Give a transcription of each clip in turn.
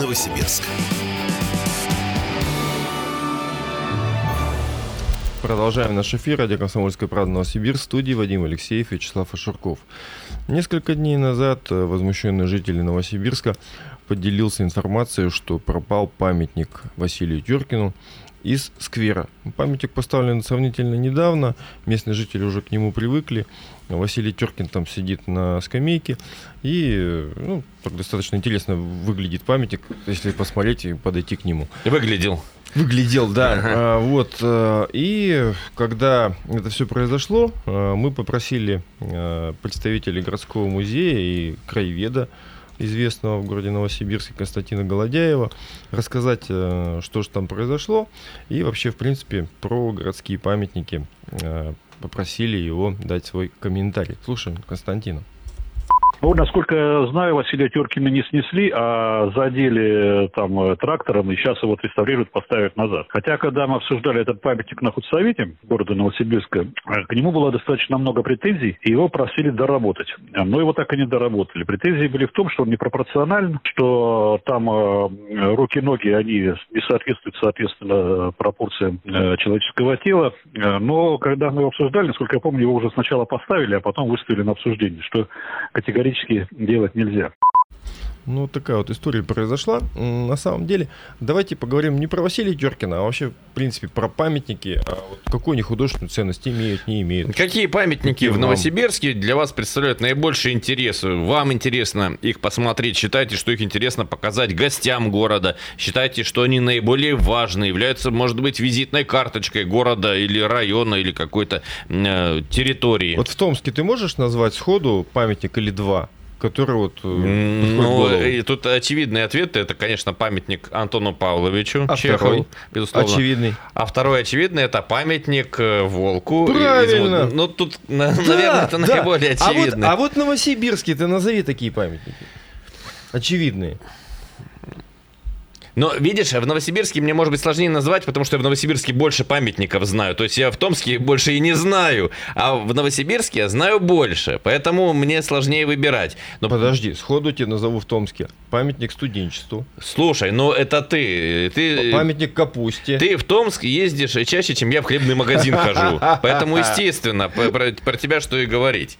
Новосибирск. Продолжаем наш эфир. Радио «Комсомольская правда» Новосибирск. Студии Вадим Алексеев и Вячеслав Ашурков. Несколько дней назад э, возмущенный житель Новосибирска поделился информацией, что пропал памятник Василию Тюркину из сквера. Памятник поставлен сравнительно недавно, местные жители уже к нему привыкли. Василий Теркин там сидит на скамейке, и ну, так достаточно интересно выглядит памятник, если посмотреть и подойти к нему. Выглядел. Выглядел, да. Ага. А, вот. Э, и когда это все произошло, э, мы попросили э, представителей городского музея и краеведа известного в городе Новосибирске Константина Голодяева, рассказать, что же там произошло, и вообще, в принципе, про городские памятники попросили его дать свой комментарий. Слушаем Константина. Ну, насколько знаю, Василия Теркина не снесли, а задели там э, трактором, и сейчас его реставрируют, поставят назад. Хотя, когда мы обсуждали этот памятник на худсовете города Новосибирска, э, к нему было достаточно много претензий, и его просили доработать. Но его так и не доработали. Претензии были в том, что он непропорционален, что там э, руки-ноги, они не соответствуют, соответственно, пропорциям э, человеческого тела. Но когда мы его обсуждали, насколько я помню, его уже сначала поставили, а потом выставили на обсуждение, что категорически категорически делать нельзя. Ну, такая вот история произошла. На самом деле, давайте поговорим не про Василия Теркина, а вообще, в принципе, про памятники. А вот какую они художественную ценность имеют, не имеют. Какие памятники Какие в Новосибирске для вас представляют наибольший интерес? Вам интересно их посмотреть? Считаете, что их интересно показать гостям города? Считаете, что они наиболее важны? Являются, может быть, визитной карточкой города или района, или какой-то э, территории? Вот в Томске ты можешь назвать сходу памятник или два? Который вот... Э, ну, и тут очевидный ответ, это, конечно, памятник Антону Павловичу а Чехову, второй? безусловно. Очевидный. А второй очевидный, это памятник э, Волку. Правильно. Из, ну, тут, да, наверное, это да. наиболее очевидный. А вот, а вот Новосибирский, ты назови такие памятники. Очевидные. Но, видишь, в Новосибирске мне, может быть, сложнее назвать, потому что я в Новосибирске больше памятников знаю. То есть я в Томске больше и не знаю. А в Новосибирске я знаю больше. Поэтому мне сложнее выбирать. Но... Подожди, сходу тебе назову в Томске. Памятник студенчеству. Слушай, ну это ты. ты Памятник капусте. Ты в Томск ездишь чаще, чем я в хлебный магазин хожу. Поэтому, естественно, про, про тебя что и говорить.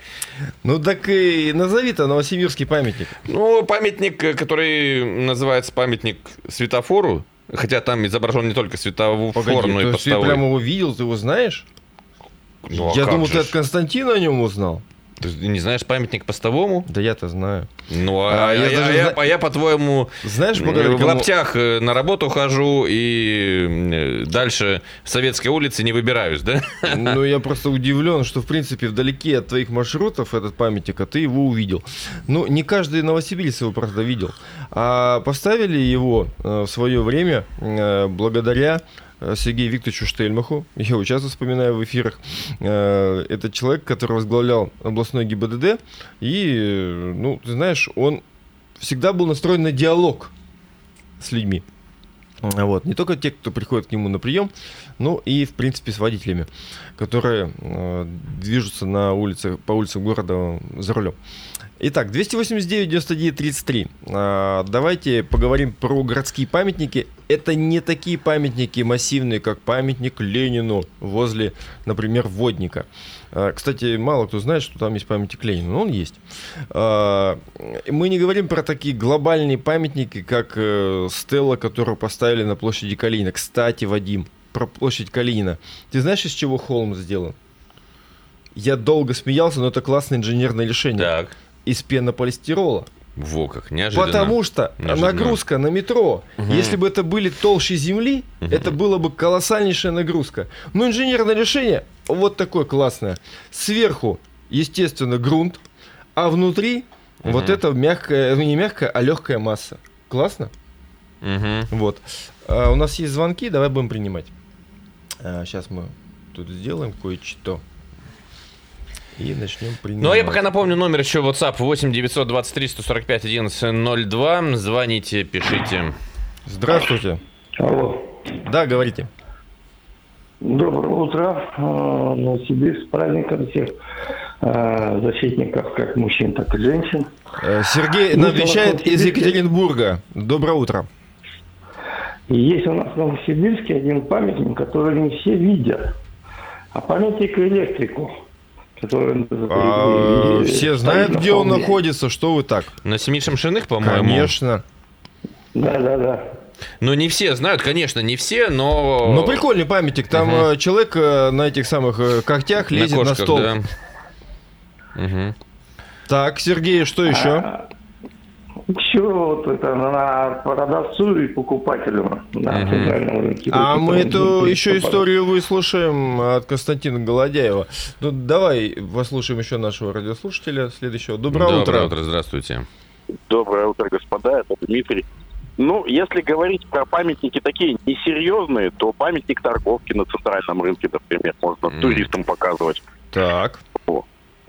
Ну так и назови-то новосибирский памятник. Ну, памятник, который называется памятник светофору, хотя там изображен не только светофор, Погоди, но и постовой. ты прямо его видел, ты его знаешь? Ну, а Я думал, же? ты от Константина о нем узнал. Ты не знаешь памятник постовому? Да я-то знаю. Ну, а, а, я, я, даже... я, а я, по-твоему, знаешь, в лаптях э, на работу хожу и э, дальше Советской улицы не выбираюсь, да? Ну, я просто удивлен, что, в принципе, вдалеке от твоих маршрутов этот памятник, а ты его увидел. Ну, не каждый новосибирец его, правда, видел. А поставили его э, в свое время благодаря Сергею Викторовичу Штельмаху, я его часто вспоминаю в эфирах. Э, это человек, который возглавлял областной ГИБДД, и, ну, ты знаешь, он всегда был настроен на диалог с людьми. Вот. Не только те, кто приходит к нему на прием, но и, в принципе, с водителями, которые э, движутся на улице, по улицам города за рулем. Итак, 289-99-33. А, давайте поговорим про городские памятники. Это не такие памятники массивные, как памятник Ленину возле, например, Водника. А, кстати, мало кто знает, что там есть памятник Ленину, но он есть. А, мы не говорим про такие глобальные памятники, как э, стелла, которую поставили на площади Калинина. Кстати, Вадим, про площадь Калинина. Ты знаешь, из чего холм сделан? Я долго смеялся, но это классное инженерное решение. Так из пенополистирола. Во как, неожиданно. Потому что неожиданно. нагрузка на метро, угу. если бы это были толще земли, угу. это было бы колоссальнейшая нагрузка. Но инженерное решение вот такое классное. Сверху, естественно, грунт, а внутри угу. вот это мягкая, ну, не мягкая, а легкая масса. Классно? Угу. Вот. А, у нас есть звонки, давай будем принимать. А, сейчас мы тут сделаем кое-что и начнем принимать. Ну, а я пока напомню номер еще WhatsApp 8 923 145 1102. Звоните, пишите. Здравствуйте. Алло. Да, говорите. Доброе утро. А, Новосибирск, с праздником всех. э, защитников как мужчин, так и женщин. Э, Сергей нам вещает из Екатеринбурга. Доброе утро. Есть у нас в Новосибирске один памятник, который не все видят. А памятник электрику. Который, а, все знают, где он находится, что вы так? На Семи Шамшиных, по-моему? Конечно. Да, да, да. Ну, не все знают, конечно, не все, но... Ну, прикольный памятник. Там угу. человек э, на этих самых э, когтях лезет на, кошках, на стол. Да. Угу. Так, Сергей, что еще? А, еще вот это на продавцу и покупателю на центральном рынке. А мы эту еще историю выслушаем от Константина Голодяева. Ну, давай послушаем еще нашего радиослушателя следующего. Доброе, Доброе утро. Доброе утро, здравствуйте. Доброе утро, господа, это Дмитрий. Ну, если говорить про памятники такие несерьезные, то памятник торговки на центральном рынке, например, можно mm. туристам показывать. Так.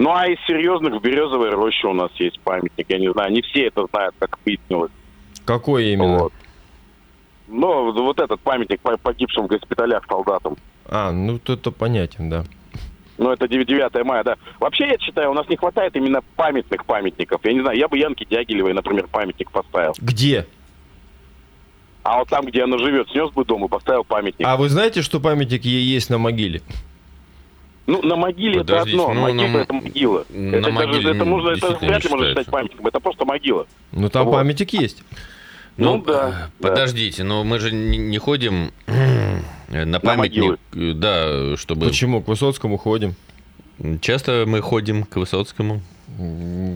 Ну, а из серьезных в Березовой роще у нас есть памятник. Я не знаю, не все это знают, как выяснилось. Какой именно? Вот. Ну, вот этот памятник погибшим в госпиталях солдатам. А, ну, это понятен, да. Ну, это 9 мая, да. Вообще, я считаю, у нас не хватает именно памятных памятников. Я не знаю, я бы Янке Дягилевой, например, памятник поставил. Где? А вот там, где она живет, снес бы дом и поставил памятник. А вы знаете, что памятник ей есть на могиле? Ну, на могиле Подождите, это одно, ну, могила на... это могила. На это, могиле, даже, это, можно, это вряд ли можно считать памятником, это просто могила. Ну, там вот. памятник есть. Ну, ну да. Подождите, да. но мы же не, не ходим на памятник, на да, чтобы... Почему? К Высоцкому ходим. Часто мы ходим к Высоцкому.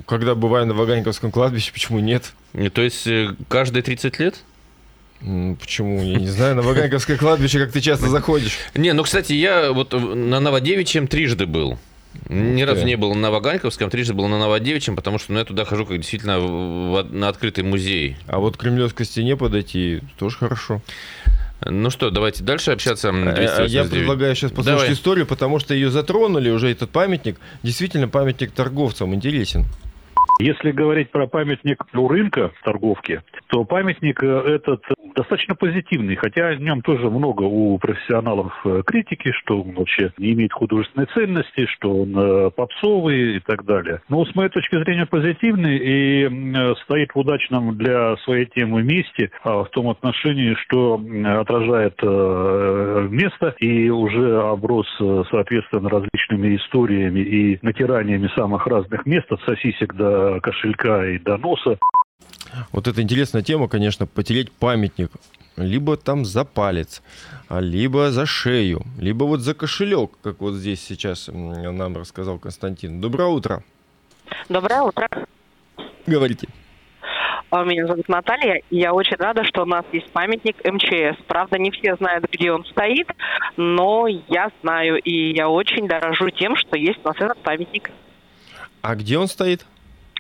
Когда бываем на Ваганьковском кладбище, почему нет? То есть э, каждые 30 лет? Почему? Я не знаю, на Ваганьковское кладбище как ты часто заходишь. Не, ну, кстати, я вот на Новодевичьем трижды был. Ни разу не был на Ваганьковском, трижды был на Новодевичьем, потому что ну, я туда хожу как действительно в, в, на открытый музей. А вот к Кремлевской стене подойти тоже хорошо. Ну что, давайте дальше общаться. Э, я предлагаю сейчас послушать Давай. историю, потому что ее затронули уже этот памятник. Действительно, памятник торговцам интересен. Если говорить про памятник у рынка торговки, то памятник э, этот достаточно позитивный, хотя о нем тоже много у профессионалов э, критики, что он вообще не имеет художественной ценности, что он э, попсовый и так далее. Но с моей точки зрения позитивный и стоит в удачном для своей темы месте а, в том отношении, что отражает место и уже оброс, соответственно, различными историями и натираниями самых разных мест, от сосисек до кошелька и до носа. Вот это интересная тема, конечно, потереть памятник. Либо там за палец, а либо за шею, либо вот за кошелек, как вот здесь сейчас нам рассказал Константин. Доброе утро. Доброе утро. Говорите. А, меня зовут Наталья, и я очень рада, что у нас есть памятник МЧС. Правда, не все знают, где он стоит, но я знаю, и я очень дорожу тем, что есть у нас этот памятник. А где он стоит?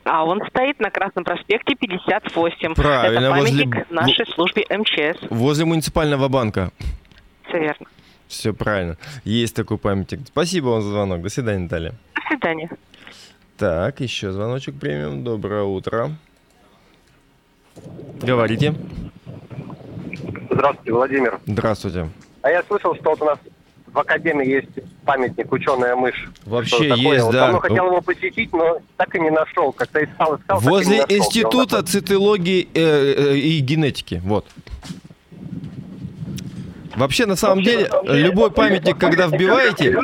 А он стоит на Красном проспекте 58. Правильно, Это памятник возле... нашей службе МЧС. Возле муниципального банка. Все верно. Все правильно. Есть такой памятник. Спасибо вам за звонок. До свидания, Наталья. До свидания. Так, еще звоночек премиум. Доброе утро. Говорите. Здравствуйте, Владимир. Здравствуйте. А я слышал, что вот у нас в Академии есть памятник «Ученая мышь». Вообще есть, вот да. Давно хотел его посетить, но так и не нашел. Как-то искал, искал, Возле нашел, Института цитологии э, э, и генетики, вот. Вообще, на самом деле, любой памятник, когда вбиваете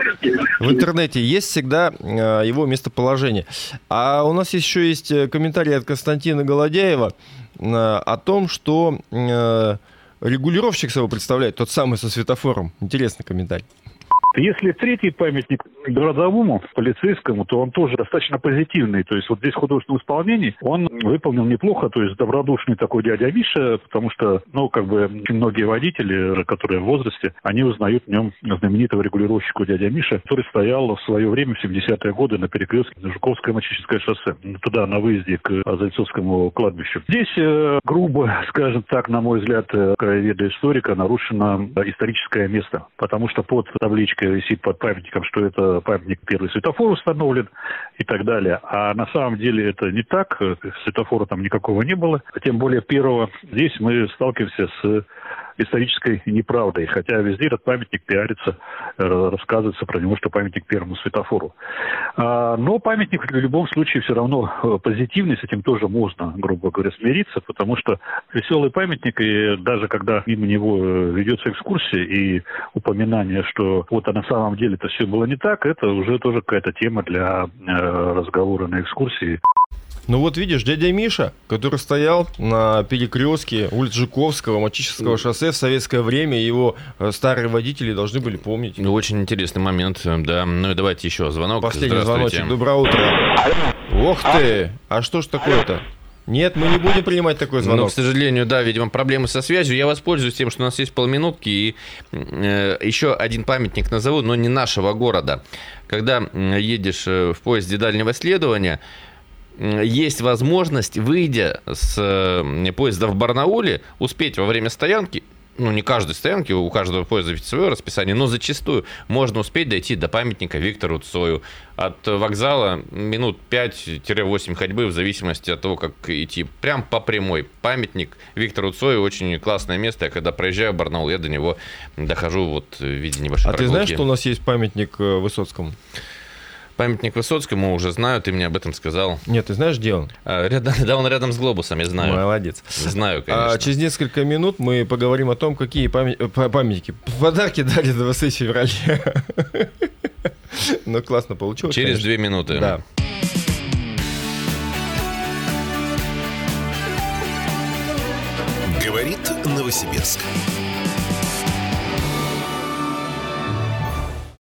в интернете, есть всегда э, его местоположение. А у нас еще есть э, комментарий от Константина Голодяева э, о том, что регулировщик собой представляет, тот самый со светофором. Интересный комментарий. Если третий памятник городовому, полицейскому, то он тоже достаточно позитивный. То есть вот здесь в художественном исполнении он выполнил неплохо, то есть добродушный такой дядя Миша, потому что, ну, как бы многие водители, которые в возрасте, они узнают в нем знаменитого регулировщика дядя Миша, который стоял в свое время, в 70-е годы, на перекрестке Жуковское Мачическое шоссе, туда, на выезде к Зайцовскому кладбищу. Здесь, э, грубо, скажем так, на мой взгляд, э, краеведа историка, нарушено историческое место, потому что под табличкой табличка висит под памятником, что это памятник первый светофор установлен и так далее. А на самом деле это не так. Светофора там никакого не было. Тем более первого. Здесь мы сталкиваемся с исторической неправдой. Хотя везде этот памятник пиарится, рассказывается про него, что памятник первому светофору. А, но памятник в любом случае все равно э, позитивный, с этим тоже можно, грубо говоря, смириться, потому что веселый памятник, и даже когда мимо него э, ведется экскурсия и упоминание, что вот а на самом деле это все было не так, это уже тоже какая-то тема для э, разговора на экскурсии. Ну вот видишь, дядя Миша, который стоял на перекрестке улиц Жуковского, Мачического шоссе в советское время, его э, старые водители должны были помнить. Ну, очень интересный момент, э, да. Ну и давайте еще звонок. Последний звоночек. Доброе утро. Ох ты! А что ж такое-то? Нет, мы не будем принимать такой звонок. Но, к сожалению, да, видимо, проблемы со связью. Я воспользуюсь тем, что у нас есть полминутки, и э, еще один памятник назову, но не нашего города. Когда едешь э, в поезде дальнего следования, есть возможность, выйдя с поезда в Барнауле, успеть во время стоянки ну, не каждой стоянки, у каждого поезда свое расписание, но зачастую можно успеть дойти до памятника Виктору Цою. От вокзала минут 5-8 ходьбы, в зависимости от того, как идти. Прям по прямой. Памятник Виктору Цою очень классное место. Я когда проезжаю в Барнаул, я до него дохожу вот в виде небольшой А прогулки. ты знаешь, что у нас есть памятник э, Высоцкому? Памятник Высоцкому уже знаю, ты мне об этом сказал. Нет, ты знаешь, где он? А, рядом, да, он рядом с глобусом, я знаю. Молодец. Знаю, а конечно. А через несколько минут мы поговорим о том, какие память, э, памятники, подарки дали 20 февраля. Ну, классно получилось. Через две минуты. Да. Говорит Новосибирск.